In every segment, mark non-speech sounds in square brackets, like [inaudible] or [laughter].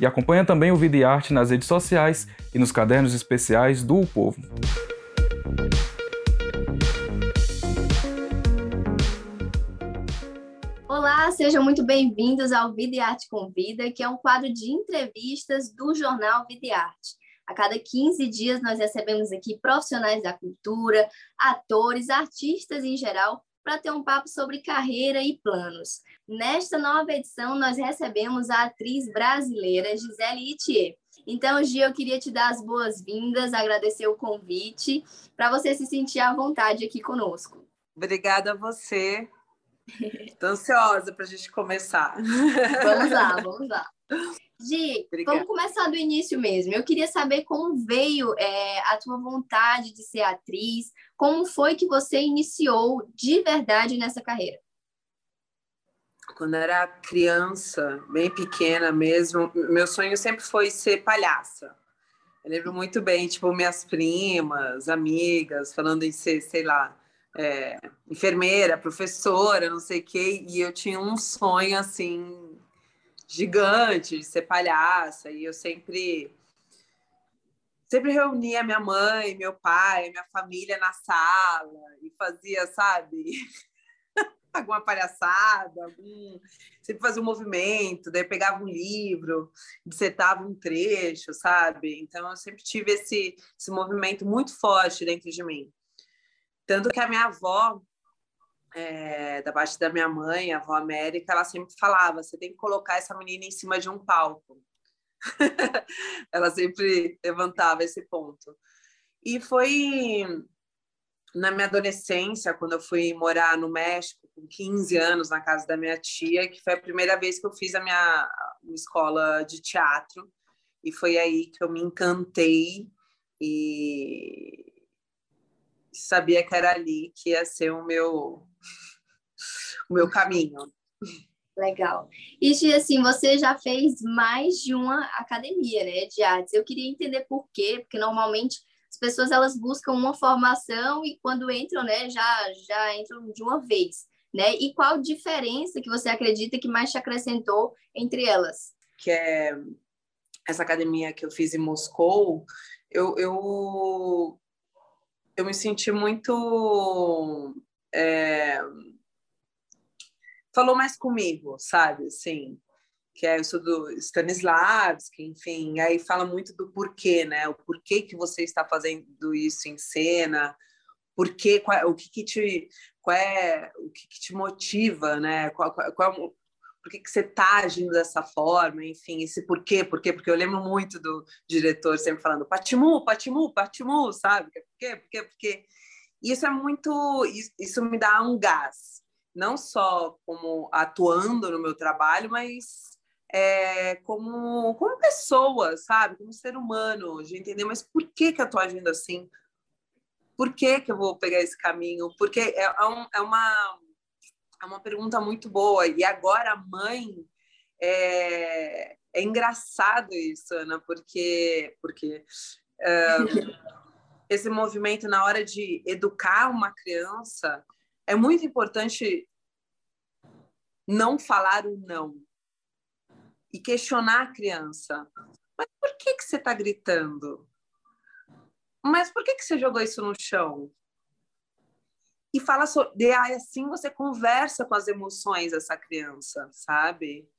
E acompanha também o Vida e Arte nas redes sociais e nos cadernos especiais do o Povo. Olá, sejam muito bem-vindos ao Vida e Arte Convida, que é um quadro de entrevistas do jornal Vida e Arte. A cada 15 dias nós recebemos aqui profissionais da cultura, atores, artistas em geral, para ter um papo sobre carreira e planos. Nesta nova edição, nós recebemos a atriz brasileira Gisele Itier. Então, Gia, eu queria te dar as boas-vindas, agradecer o convite, para você se sentir à vontade aqui conosco. Obrigada a você. Estou ansiosa para a gente começar. Vamos lá, vamos lá. Gi, vamos começar do início mesmo. Eu queria saber como veio é, a tua vontade de ser atriz, como foi que você iniciou de verdade nessa carreira? Quando era criança, bem pequena mesmo, meu sonho sempre foi ser palhaça. Eu lembro muito bem, tipo, minhas primas, amigas, falando em ser, sei lá, é, enfermeira, professora, não sei o quê, e eu tinha um sonho, assim, gigante de ser palhaça e eu sempre sempre reunia minha mãe, meu pai, minha família na sala e fazia, sabe, [laughs] alguma palhaçada, algum... sempre fazia um movimento, daí pegava um livro, dissetava um trecho, sabe? Então eu sempre tive esse, esse movimento muito forte dentro de mim. Tanto que a minha avó, é, da parte da minha mãe, a avó América, ela sempre falava: você tem que colocar essa menina em cima de um palco. [laughs] ela sempre levantava esse ponto. E foi na minha adolescência, quando eu fui morar no México, com 15 anos, na casa da minha tia, que foi a primeira vez que eu fiz a minha escola de teatro. E foi aí que eu me encantei e sabia que era ali que ia ser o meu o meu caminho. Legal. E assim, você já fez mais de uma academia, né, de artes. Eu queria entender por quê, porque normalmente as pessoas elas buscam uma formação e quando entram, né, já já entram de uma vez, né? E qual diferença que você acredita que mais te acrescentou entre elas? Que é essa academia que eu fiz em Moscou, eu, eu, eu me senti muito é, falou mais comigo, sabe? Assim, que é isso do Stanislavski, enfim, aí fala muito do porquê, né? O porquê que você está fazendo isso em cena, porquê, qual, o que, que te, qual é, o que, que te motiva, né? Qual, qual, qual, por que, que você está agindo dessa forma, enfim, esse porquê, porquê, porque eu lembro muito do diretor sempre falando Patimu, Patimu, Patimu, sabe? Por quê, por quê, porque isso é muito, isso me dá um gás, não só como atuando no meu trabalho, mas é, como, como pessoa, sabe? Como ser humano, de entender, mas por que, que eu estou agindo assim? Por que, que eu vou pegar esse caminho? Porque é, é, um, é, uma, é uma pergunta muito boa. E agora, mãe, é, é engraçado isso, Ana, porque, porque [laughs] esse movimento na hora de educar uma criança é muito importante não falar o não e questionar a criança. Mas por que, que você está gritando? Mas por que, que você jogou isso no chão? E fala sobre. Ah, assim você conversa com as emoções dessa criança, sabe?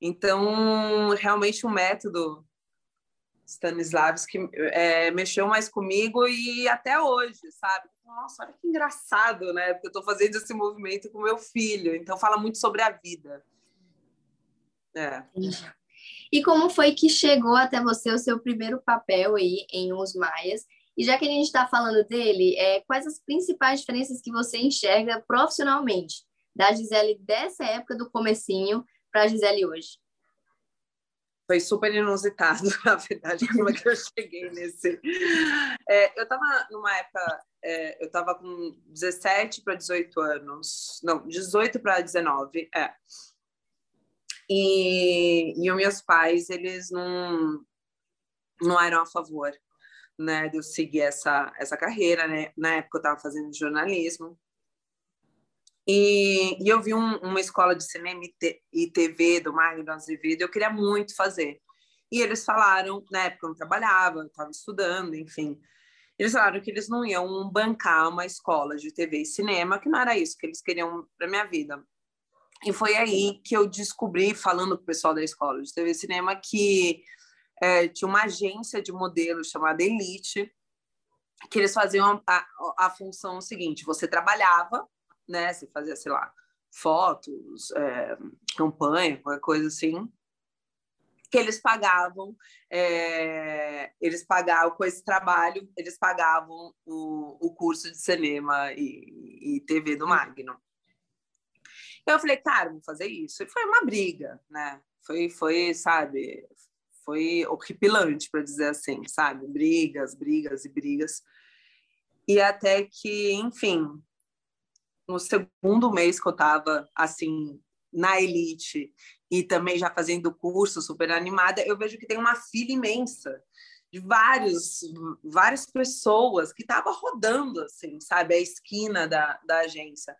Então, realmente o método Stanislavski é, mexeu mais comigo e até hoje, sabe? Nossa, olha que engraçado, né? Porque eu estou fazendo esse movimento com meu filho, então fala muito sobre a vida. É. E como foi que chegou até você o seu primeiro papel aí em Os Maias? E já que a gente está falando dele, é, quais as principais diferenças que você enxerga profissionalmente da Gisele dessa época do comecinho para a Gisele hoje? Foi super inusitado, [laughs] na verdade, como é que eu cheguei nesse. É, eu estava numa época, é, eu estava com 17 para 18 anos, não, 18 para 19, é. E, e os meus pais, eles não, não eram a favor né, de eu seguir essa, essa carreira, né? Na época eu estava fazendo jornalismo. E, e eu vi um, uma escola de cinema e, TV do Magno Azevedo, eu queria muito fazer. E eles falaram, na época eu não trabalhava, eu estava estudando, enfim. Eles falaram que eles não iam bancar uma escola de TV e cinema, que não era isso que eles queriam para minha vida. E foi aí que eu descobri, falando com o pessoal da escola de TV e cinema, que é, tinha uma agência de modelos chamada Elite, que eles faziam a, a função seguinte: você trabalhava, né? Você fazia, sei lá, fotos, é, campanha, qualquer coisa assim, que eles pagavam, é, eles pagavam com esse trabalho, eles pagavam o, o curso de cinema e, e TV do Magno. Eu falei, cara, vou fazer isso. E foi uma briga, né? Foi, foi, sabe, foi horripilante, para dizer assim, sabe? Brigas, brigas e brigas. E até que, enfim, no segundo mês que eu estava assim na elite e também já fazendo curso super animada, eu vejo que tem uma fila imensa de vários, várias pessoas que estavam rodando, assim, sabe, a esquina da, da agência.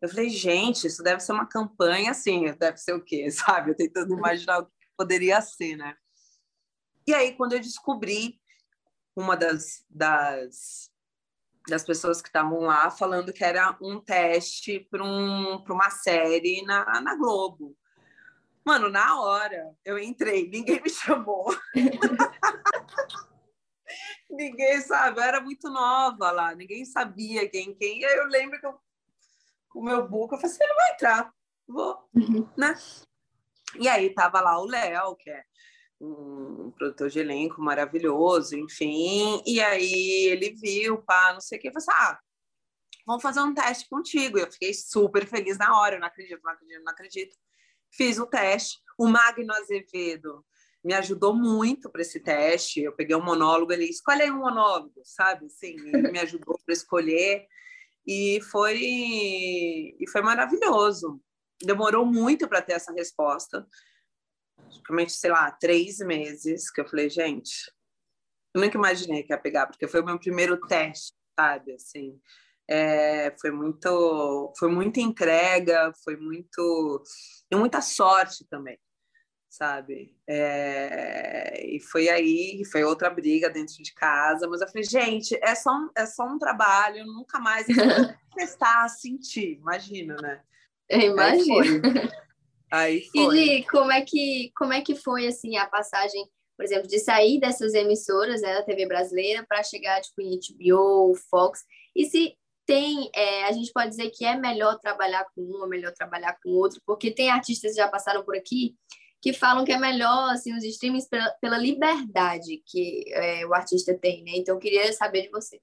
Eu falei, gente, isso deve ser uma campanha, assim, deve ser o quê, [laughs] sabe? Eu tentando imaginar o que poderia ser, né? E aí, quando eu descobri uma das, das, das pessoas que estavam lá falando que era um teste para um, uma série na, na Globo. Mano, na hora eu entrei, ninguém me chamou. [laughs] ninguém sabe, eu era muito nova lá, ninguém sabia quem quem. E aí eu lembro que eu, com o meu buco, eu falei assim, eu vou entrar, vou, uhum. né? E aí tava lá o Léo, que é um produtor de elenco maravilhoso, enfim. E aí ele viu, pá, não sei o que, falou assim, ah, vamos fazer um teste contigo. Eu fiquei super feliz na hora, eu não acredito, não acredito, não acredito. Fiz o teste. O Magno Azevedo me ajudou muito para esse teste. Eu peguei um monólogo, ele escolhe aí um monólogo, sabe? Assim, [laughs] ele me ajudou para escolher e foi e foi maravilhoso. Demorou muito para ter essa resposta praticamente, sei lá, três meses, que eu falei, gente, eu nunca imaginei que ia pegar, porque foi o meu primeiro teste, sabe, assim, é, foi muito, foi muita entrega, foi muito, e muita sorte também, sabe, é, e foi aí, foi outra briga dentro de casa, mas eu falei, gente, é só um, é só um trabalho, nunca mais [laughs] testar, sentir, imagina, né? Imagina. Aí foi. E como é que como é que foi assim a passagem, por exemplo, de sair dessas emissoras né, da TV brasileira para chegar tipo em HBO, Fox? E se tem, é, a gente pode dizer que é melhor trabalhar com um ou melhor trabalhar com outro, porque tem artistas que já passaram por aqui que falam que é melhor assim os streamings pela, pela liberdade que é, o artista tem, né? Então eu queria saber de você.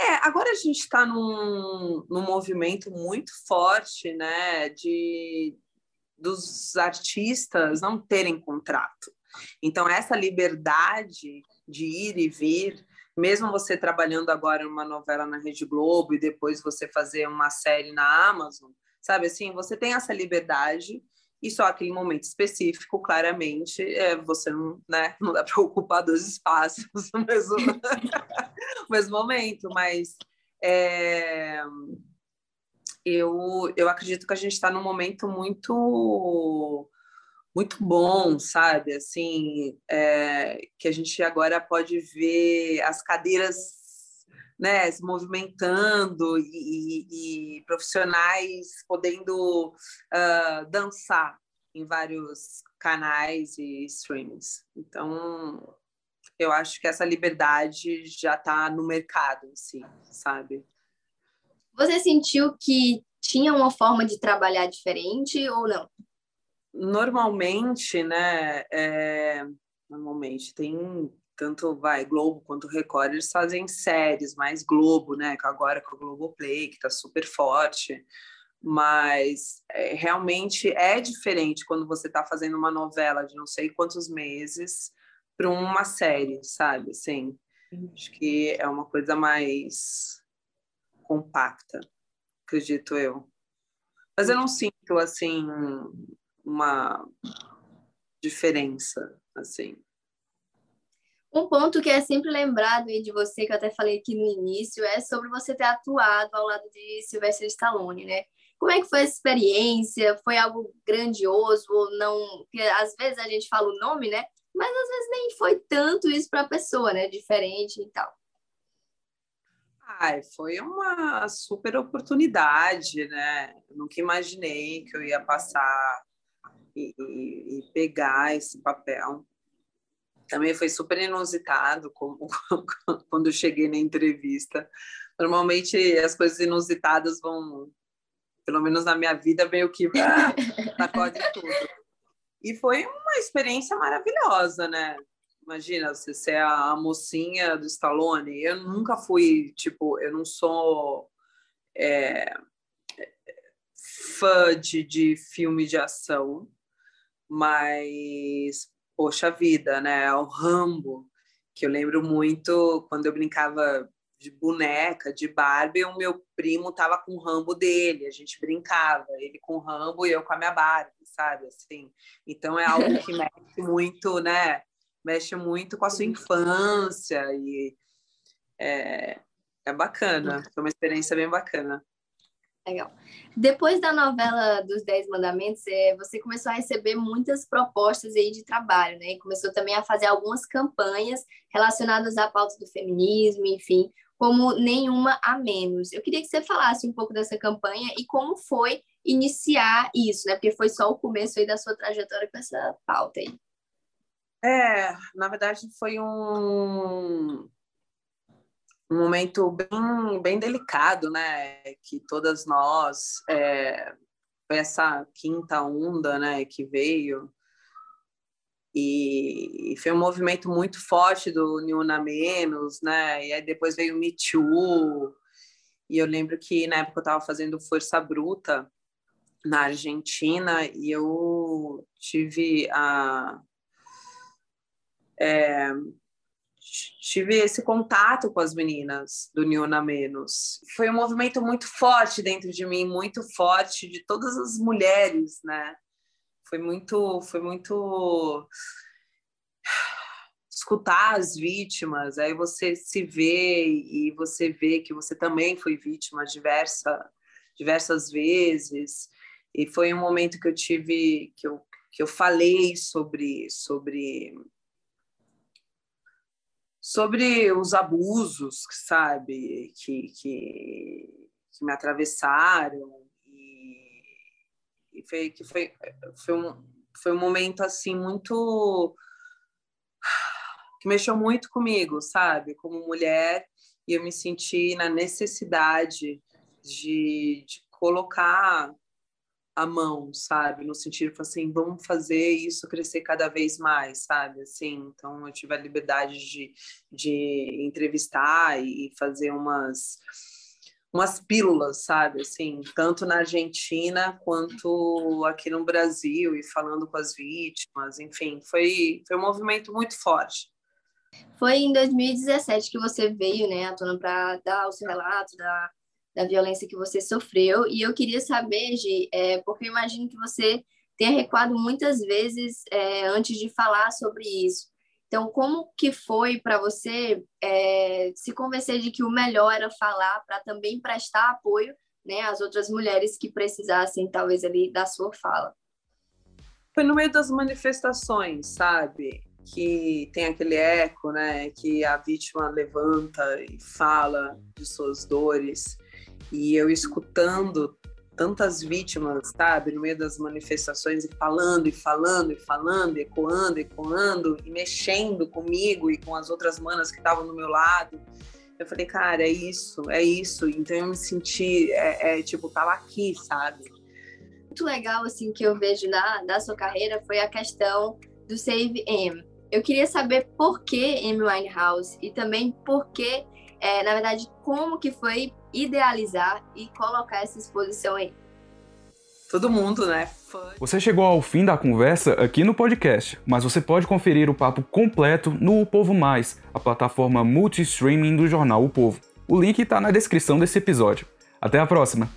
É, agora a gente está num, num movimento muito forte, né, de dos artistas não terem contrato. Então essa liberdade de ir e vir, mesmo você trabalhando agora numa novela na Rede Globo e depois você fazer uma série na Amazon, sabe assim, você tem essa liberdade e só aquele momento específico, claramente, é, você não, né, não dá para ocupar dois espaços mesmo, [laughs] [laughs] mesmo momento, mas é, eu, eu acredito que a gente está num momento muito muito bom, sabe? Assim, é, que a gente agora pode ver as cadeiras né, se movimentando e, e, e profissionais podendo uh, dançar em vários canais e streamings. Então, eu acho que essa liberdade já está no mercado em si, sabe? Você sentiu que tinha uma forma de trabalhar diferente ou não? Normalmente, né? É... Normalmente tem tanto vai Globo quanto Record, eles fazem séries mais Globo, né? Agora com o Globoplay, que está super forte. mas é, realmente é diferente quando você está fazendo uma novela de não sei quantos meses para uma série, sabe? Assim, acho que é uma coisa mais compacta, acredito eu. Mas eu não sinto assim uma diferença assim. Um ponto que é sempre lembrado de você, que eu até falei aqui no início, é sobre você ter atuado ao lado de Sylvester Stallone, né? Como é que foi essa experiência? Foi algo grandioso ou não? Porque às vezes a gente fala o nome, né? Mas às vezes nem foi tanto isso para a pessoa, né? Diferente e tal. Ai, foi uma super oportunidade, né? Eu nunca imaginei que eu ia passar e, e, e pegar esse papel. Também foi super inusitado como, [laughs] quando eu cheguei na entrevista. Normalmente as coisas inusitadas vão, pelo menos na minha vida, meio que [laughs] sacode tudo. E foi uma experiência maravilhosa, né? Imagina, você ser a mocinha do Stallone. Eu nunca fui, tipo, eu não sou é, fã de, de filme de ação, mas, poxa vida, né? O Rambo, que eu lembro muito quando eu brincava de boneca, de Barbie, o meu primo tava com o Rambo dele, a gente brincava, ele com o Rambo e eu com a minha Barbie, sabe? Assim, então é algo que [laughs] mexe muito, né? mexe muito com a sua infância e é, é bacana, foi uma experiência bem bacana. Legal. Depois da novela dos Dez Mandamentos, é, você começou a receber muitas propostas aí de trabalho, né? E começou também a fazer algumas campanhas relacionadas à pauta do feminismo, enfim, como Nenhuma a Menos. Eu queria que você falasse um pouco dessa campanha e como foi iniciar isso, né? Porque foi só o começo aí da sua trajetória com essa pauta aí. É, na verdade foi um, um momento bem, bem delicado, né? Que todas nós, é, essa quinta onda, né, que veio, e, foi um movimento muito forte do Niuna Menos, né? E aí depois veio o Me Too, e eu lembro que na época eu estava fazendo Força Bruta na Argentina e eu tive a é, tive esse contato com as meninas do Niuna Menos. Foi um movimento muito forte dentro de mim, muito forte de todas as mulheres, né? Foi muito, foi muito escutar as vítimas, aí você se vê e você vê que você também foi vítima diversa, diversas vezes. E foi um momento que eu tive que eu, que eu falei sobre sobre sobre os abusos, sabe, que, que, que me atravessaram foi que foi foi um, foi um momento assim muito que mexeu muito comigo, sabe, como mulher e eu me senti na necessidade de, de colocar a mão, sabe? No sentido assim, vamos fazer isso crescer cada vez mais, sabe? Assim, então eu tive a liberdade de, de entrevistar e fazer umas umas pílulas, sabe? Assim, tanto na Argentina quanto aqui no Brasil e falando com as vítimas, enfim, foi foi um movimento muito forte. Foi em 2017 que você veio, né, à tona para dar o seu relato da da violência que você sofreu. E eu queria saber, Gi, é, porque eu imagino que você tenha recuado muitas vezes é, antes de falar sobre isso. Então, como que foi para você é, se convencer de que o melhor era falar para também prestar apoio né, às outras mulheres que precisassem, talvez, ali da sua fala? Foi no meio das manifestações, sabe? Que tem aquele eco, né? Que a vítima levanta e fala de suas dores e eu escutando tantas vítimas, sabe, no meio das manifestações e falando e falando e falando, ecoando, ecoando e mexendo comigo e com as outras manas que estavam no meu lado. Eu falei, cara, é isso, é isso. Então eu me senti, é, é tipo, tava aqui, sabe? Muito legal, assim, que eu vejo na, da sua carreira foi a questão do Save M. Eu queria saber por que Amy Winehouse e também por que, é, na verdade, como que foi idealizar e colocar essa exposição aí? todo mundo, né? Você chegou ao fim da conversa aqui no podcast, mas você pode conferir o papo completo no O Povo Mais, a plataforma multi-streaming do jornal O Povo. O link está na descrição desse episódio. Até a próxima!